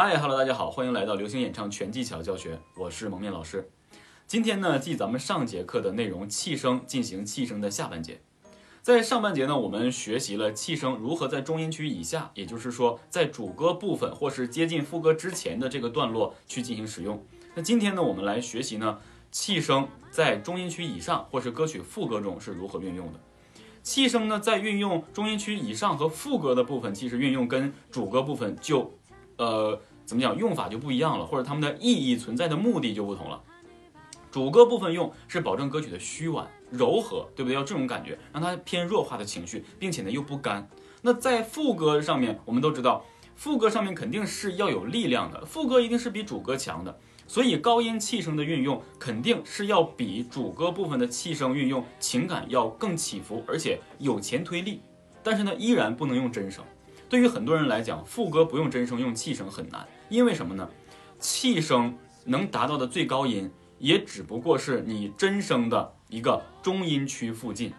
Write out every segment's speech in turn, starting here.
嗨哈喽，大家好，欢迎来到流行演唱全技巧教学，我是蒙面老师。今天呢，继咱们上节课的内容气声进行气声的下半节。在上半节呢，我们学习了气声如何在中音区以下，也就是说在主歌部分或是接近副歌之前的这个段落去进行使用。那今天呢，我们来学习呢气声在中音区以上或是歌曲副歌中是如何运用的。气声呢，在运用中音区以上和副歌的部分，其实运用跟主歌部分就。呃，怎么讲用法就不一样了，或者它们的意义存在的目的就不同了。主歌部分用是保证歌曲的虚婉柔和，对不对？要这种感觉，让它偏弱化的情绪，并且呢又不干。那在副歌上面，我们都知道，副歌上面肯定是要有力量的，副歌一定是比主歌强的，所以高音气声的运用肯定是要比主歌部分的气声运用情感要更起伏，而且有前推力。但是呢，依然不能用真声。对于很多人来讲，副歌不用真声，用气声很难，因为什么呢？气声能达到的最高音，也只不过是你真声的一个中音区附近。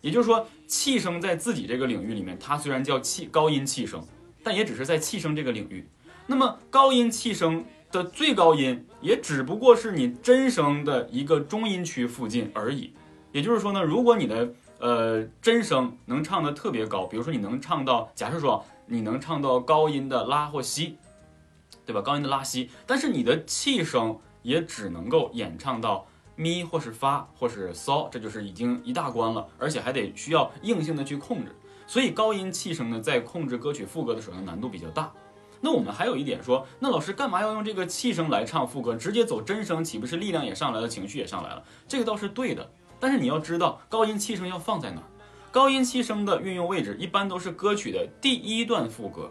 也就是说，气声在自己这个领域里面，它虽然叫气高音气声，但也只是在气声这个领域。那么高音气声的最高音，也只不过是你真声的一个中音区附近而已。也就是说呢，如果你的呃，真声能唱的特别高，比如说你能唱到，假设说你能唱到高音的拉或西，对吧？高音的拉西，但是你的气声也只能够演唱到咪或是发或是骚，这就是已经一大关了，而且还得需要硬性的去控制。所以高音气声呢，在控制歌曲副歌的时候难度比较大。那我们还有一点说，那老师干嘛要用这个气声来唱副歌？直接走真声岂不是力量也上来了，情绪也上来了？这个倒是对的。但是你要知道，高音气声要放在哪儿？高音气声的运用位置一般都是歌曲的第一段副歌，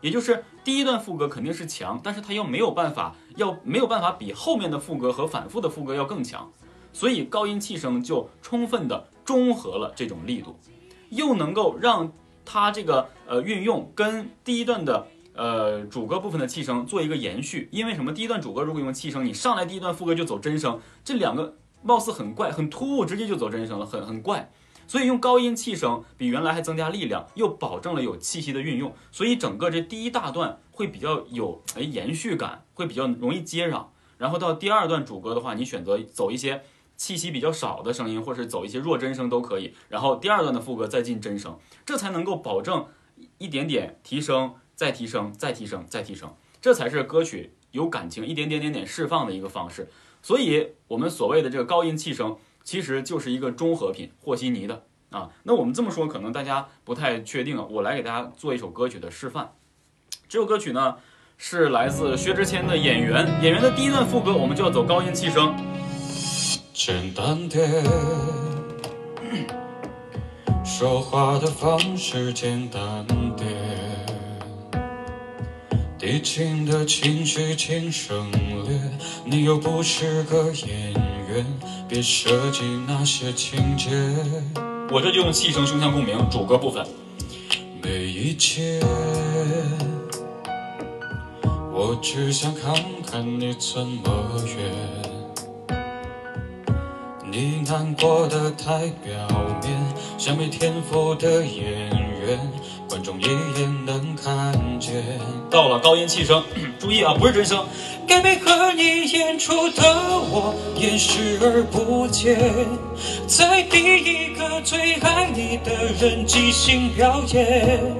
也就是第一段副歌肯定是强，但是它又没有办法，要没有办法比后面的副歌和反复的副歌要更强，所以高音气声就充分的中和了这种力度，又能够让它这个呃运用跟第一段的呃主歌部分的气声做一个延续。因为什么？第一段主歌如果用气声，你上来第一段副歌就走真声，这两个。貌似很怪，很突兀，直接就走真声了，很很怪。所以用高音气声比原来还增加力量，又保证了有气息的运用，所以整个这第一大段会比较有哎延续感，会比较容易接上。然后到第二段主歌的话，你选择走一些气息比较少的声音，或是走一些弱真声都可以。然后第二段的副歌再进真声，这才能够保证一点点提升，再提升，再提升，再提升，这才是歌曲有感情一点点点点释放的一个方式。所以，我们所谓的这个高音气声，其实就是一个中和品，和稀泥的啊。那我们这么说，可能大家不太确定啊。我来给大家做一首歌曲的示范。这首歌曲呢，是来自薛之谦的《演员》。演员的第一段副歌，我们就要走高音气声。简单点，说话的方式简单。低情的情绪请省略，你又不是个演员，别设计那些情节。我这就用气声胸腔共鸣，主歌部分。每一切，我只想看看你怎么圆。你难过的太表面，像没天赋的演员。观众一眼能看见。到了高音气声，注意啊，不是真声。该配合你演出的我，演视而不见，在第一个最爱你的人即兴表演。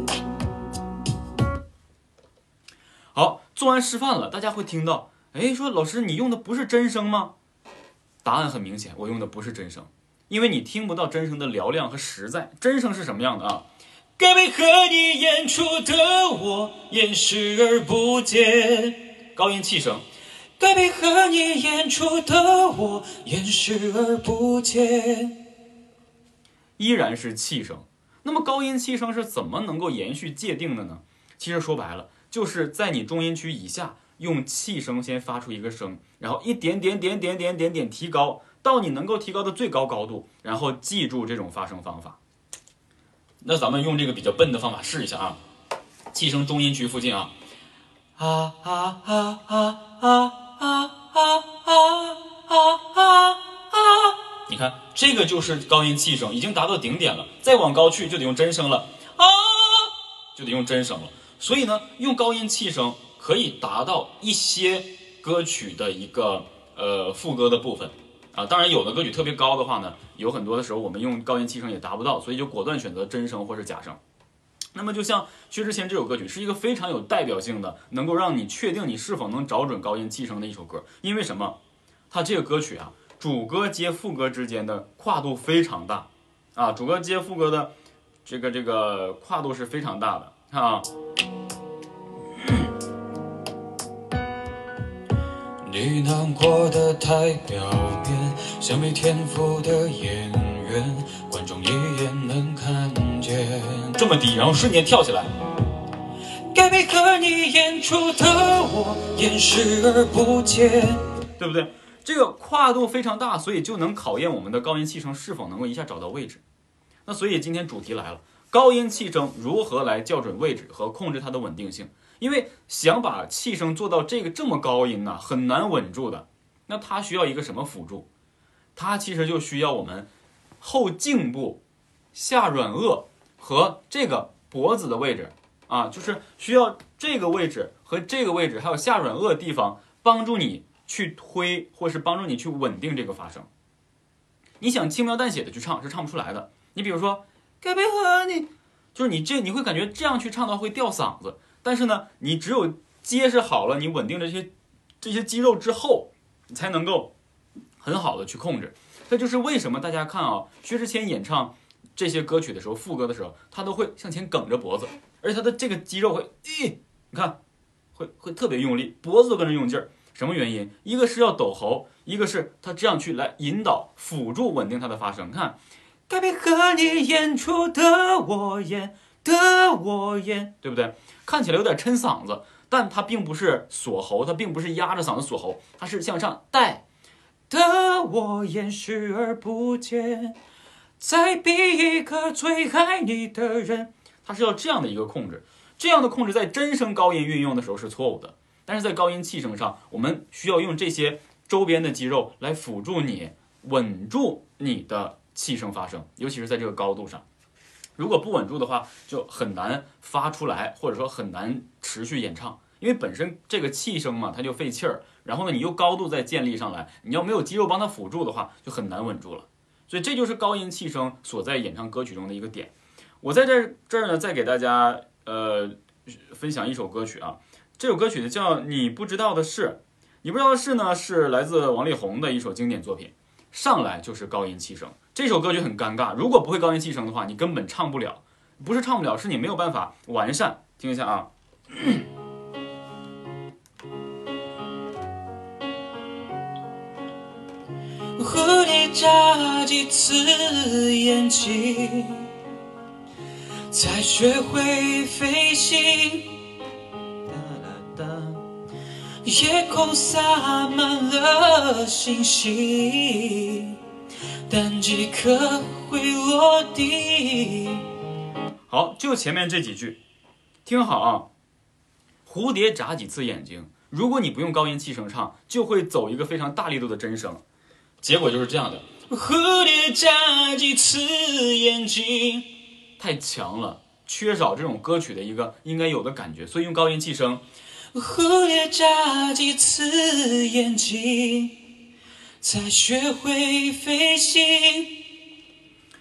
做完示范了，大家会听到。哎，说老师，你用的不是真声吗？答案很明显，我用的不是真声，因为你听不到真声的嘹亮和实在。真声是什么样的啊？该配合你演出的我，演视而不见。高音气声。该配合你演出的我，演视而不见。依然是气声。那么高音气声是怎么能够延续界定的呢？其实说白了。就是在你中音区以下，用气声先发出一个声，然后一点点点点点点点提高到你能够提高的最高高度，然后记住这种发声方法。那咱们用这个比较笨的方法试一下啊，气声中音区附近啊，啊啊啊啊啊啊啊啊啊！你看，这个就是高音气声，已经达到顶点了，再往高去就得用真声了啊，就得用真声了。所以呢，用高音气声可以达到一些歌曲的一个呃副歌的部分啊。当然，有的歌曲特别高的话呢，有很多的时候我们用高音气声也达不到，所以就果断选择真声或是假声。那么，就像薛之谦这首歌曲是一个非常有代表性的，能够让你确定你是否能找准高音气声的一首歌。因为什么？它这个歌曲啊，主歌接副歌之间的跨度非常大啊，主歌接副歌的这个这个跨度是非常大的看啊。你难过的太表面，像没天赋的演员，观众一眼能看见。这么低，然后瞬间跳起来，该配合你演出的我，掩视而不见。对不对？这个跨度非常大，所以就能考验我们的高音气声是否能够一下找到位置。那所以今天主题来了，高音气声如何来校准位置和控制它的稳定性？因为想把气声做到这个这么高音呢，很难稳住的。那它需要一个什么辅助？它其实就需要我们后颈部、下软腭和这个脖子的位置啊，就是需要这个位置和这个位置，还有下软腭地方帮助你去推，或是帮助你去稳定这个发声。你想轻描淡写的去唱是唱不出来的。你比如说，该配合你，就是你这你会感觉这样去唱的话会掉嗓子。但是呢，你只有结实好了，你稳定这些这些肌肉之后，你才能够很好的去控制。这就是为什么大家看啊，薛之谦演唱这些歌曲的时候，副歌的时候，他都会向前梗着脖子，而且他的这个肌肉会，咦，你看，会会特别用力，脖子都跟着用劲儿。什么原因？一个是要抖喉，一个是他这样去来引导、辅助稳定他的发声。看，该配合你演出的我演的我演，对不对？看起来有点抻嗓子，但它并不是锁喉，它并不是压着嗓子锁喉，它是向上带。的我掩视而不见，再逼一个最爱你的人。它是要这样的一个控制，这样的控制在真声高音运用的时候是错误的，但是在高音气声上，我们需要用这些周边的肌肉来辅助你稳住你的气声发声，尤其是在这个高度上。如果不稳住的话，就很难发出来，或者说很难持续演唱，因为本身这个气声嘛，它就费气儿。然后呢，你又高度再建立上来，你要没有肌肉帮它辅助的话，就很难稳住了。所以这就是高音气声所在演唱歌曲中的一个点。我在这这儿呢，再给大家呃分享一首歌曲啊，这首歌曲呢叫《你不知道的事》，你不知道的事呢是来自王力宏的一首经典作品，上来就是高音气声。这首歌曲很尴尬，如果不会高音气声的话，你根本唱不了。不是唱不了，是你没有办法完善。听一下啊。和你眨几次眼睛，才学会飞行。哒哒哒，夜空洒满了星星，但几颗会落地。好，就前面这几句，听好啊。蝴蝶眨几次眼睛，如果你不用高音气声唱，就会走一个非常大力度的真声，结果就是这样的。蝴蝶眨几次眼睛，太强了，缺少这种歌曲的一个应该有的感觉，所以用高音气声。蝴蝶眨几次眼睛，才学会飞行。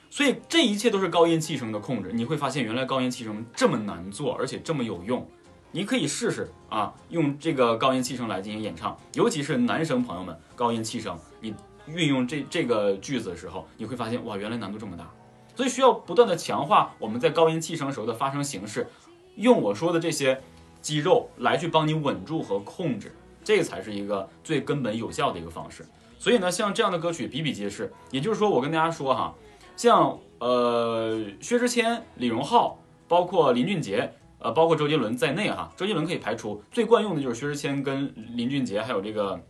所以这一切都是高音气声的控制，你会发现原来高音气声这么难做，而且这么有用。你可以试试啊，用这个高音气声来进行演唱，尤其是男生朋友们，高音气声你运用这这个句子的时候，你会发现哇，原来难度这么大。所以需要不断的强化我们在高音气声时候的发声形式，用我说的这些肌肉来去帮你稳住和控制，这才是一个最根本有效的一个方式。所以呢，像这样的歌曲比比皆是。也就是说，我跟大家说哈。像呃薛之谦、李荣浩，包括林俊杰呃，包括周杰伦在内哈，周杰伦可以排除，最惯用的就是薛之谦跟林俊杰，还有这个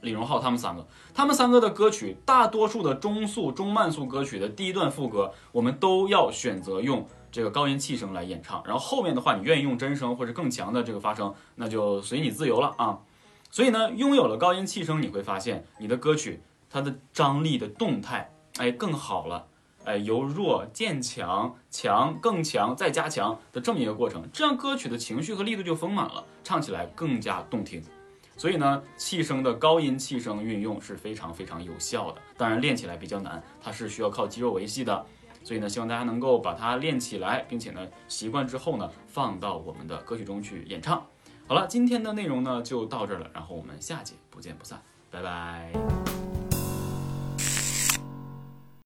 李荣浩他们三个，他们三个的歌曲，大多数的中速、中慢速歌曲的第一段副歌，我们都要选择用这个高音气声来演唱，然后后面的话，你愿意用真声或者更强的这个发声，那就随你自由了啊。所以呢，拥有了高音气声，你会发现你的歌曲它的张力的动态，哎，更好了。哎，由弱渐强，强更强，再加强的这么一个过程，这样歌曲的情绪和力度就丰满了，唱起来更加动听。所以呢，气声的高音气声运用是非常非常有效的。当然练起来比较难，它是需要靠肌肉维系的。所以呢，希望大家能够把它练起来，并且呢，习惯之后呢，放到我们的歌曲中去演唱。好了，今天的内容呢就到这儿了，然后我们下节不见不散，拜拜。